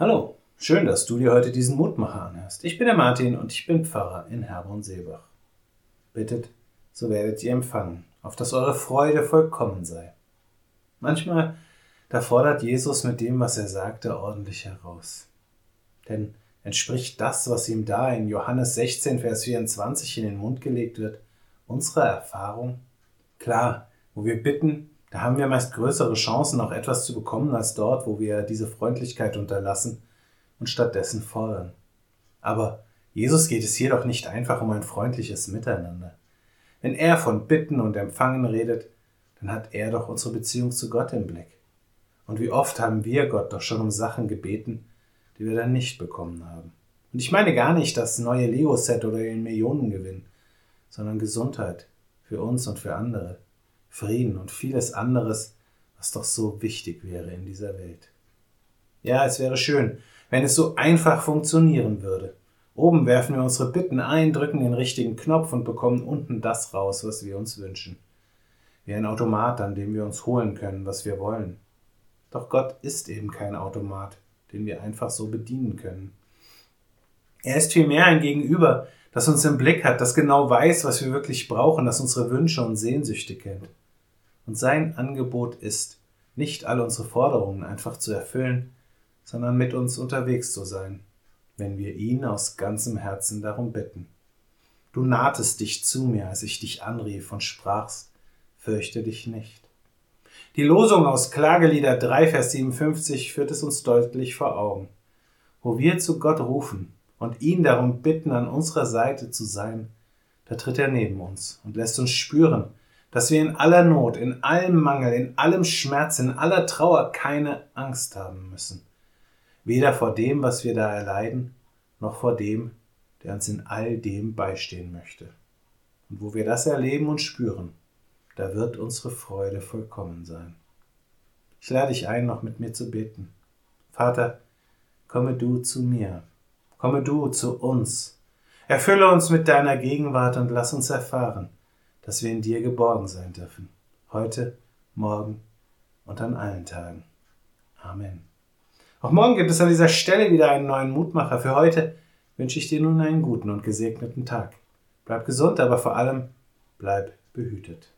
Hallo, schön, dass du dir heute diesen Mutmacher anhörst. Ich bin der Martin und ich bin Pfarrer in Herborn-Seebach. Bittet, so werdet ihr empfangen, auf dass eure Freude vollkommen sei. Manchmal, da fordert Jesus mit dem, was er sagte, ordentlich heraus. Denn entspricht das, was ihm da in Johannes 16, Vers 24 in den Mund gelegt wird, unserer Erfahrung? Klar, wo wir bitten, da haben wir meist größere Chancen, auch etwas zu bekommen, als dort, wo wir diese Freundlichkeit unterlassen und stattdessen fordern. Aber Jesus geht es jedoch nicht einfach um ein freundliches Miteinander. Wenn er von Bitten und Empfangen redet, dann hat er doch unsere Beziehung zu Gott im Blick. Und wie oft haben wir Gott doch schon um Sachen gebeten, die wir dann nicht bekommen haben. Und ich meine gar nicht das neue Lego-Set oder den Millionengewinn, sondern Gesundheit für uns und für andere. Frieden und vieles anderes, was doch so wichtig wäre in dieser Welt. Ja, es wäre schön, wenn es so einfach funktionieren würde. Oben werfen wir unsere Bitten ein, drücken den richtigen Knopf und bekommen unten das raus, was wir uns wünschen. Wie ein Automat, an dem wir uns holen können, was wir wollen. Doch Gott ist eben kein Automat, den wir einfach so bedienen können. Er ist vielmehr ein Gegenüber, das uns im Blick hat, das genau weiß, was wir wirklich brauchen, das unsere Wünsche und Sehnsüchte kennt. Und sein Angebot ist, nicht all unsere Forderungen einfach zu erfüllen, sondern mit uns unterwegs zu sein, wenn wir ihn aus ganzem Herzen darum bitten. Du nahtest dich zu mir, als ich dich anrief und sprachst, fürchte dich nicht. Die Losung aus Klagelieder 3, Vers 57 führt es uns deutlich vor Augen. Wo wir zu Gott rufen und ihn darum bitten, an unserer Seite zu sein, da tritt er neben uns und lässt uns spüren, dass wir in aller Not, in allem Mangel, in allem Schmerz, in aller Trauer keine Angst haben müssen. Weder vor dem, was wir da erleiden, noch vor dem, der uns in all dem beistehen möchte. Und wo wir das erleben und spüren, da wird unsere Freude vollkommen sein. Ich lade dich ein, noch mit mir zu beten. Vater, komme du zu mir, komme du zu uns, erfülle uns mit deiner Gegenwart und lass uns erfahren, dass wir in dir geborgen sein dürfen. Heute, morgen und an allen Tagen. Amen. Auch morgen gibt es an dieser Stelle wieder einen neuen Mutmacher. Für heute wünsche ich dir nun einen guten und gesegneten Tag. Bleib gesund, aber vor allem bleib behütet.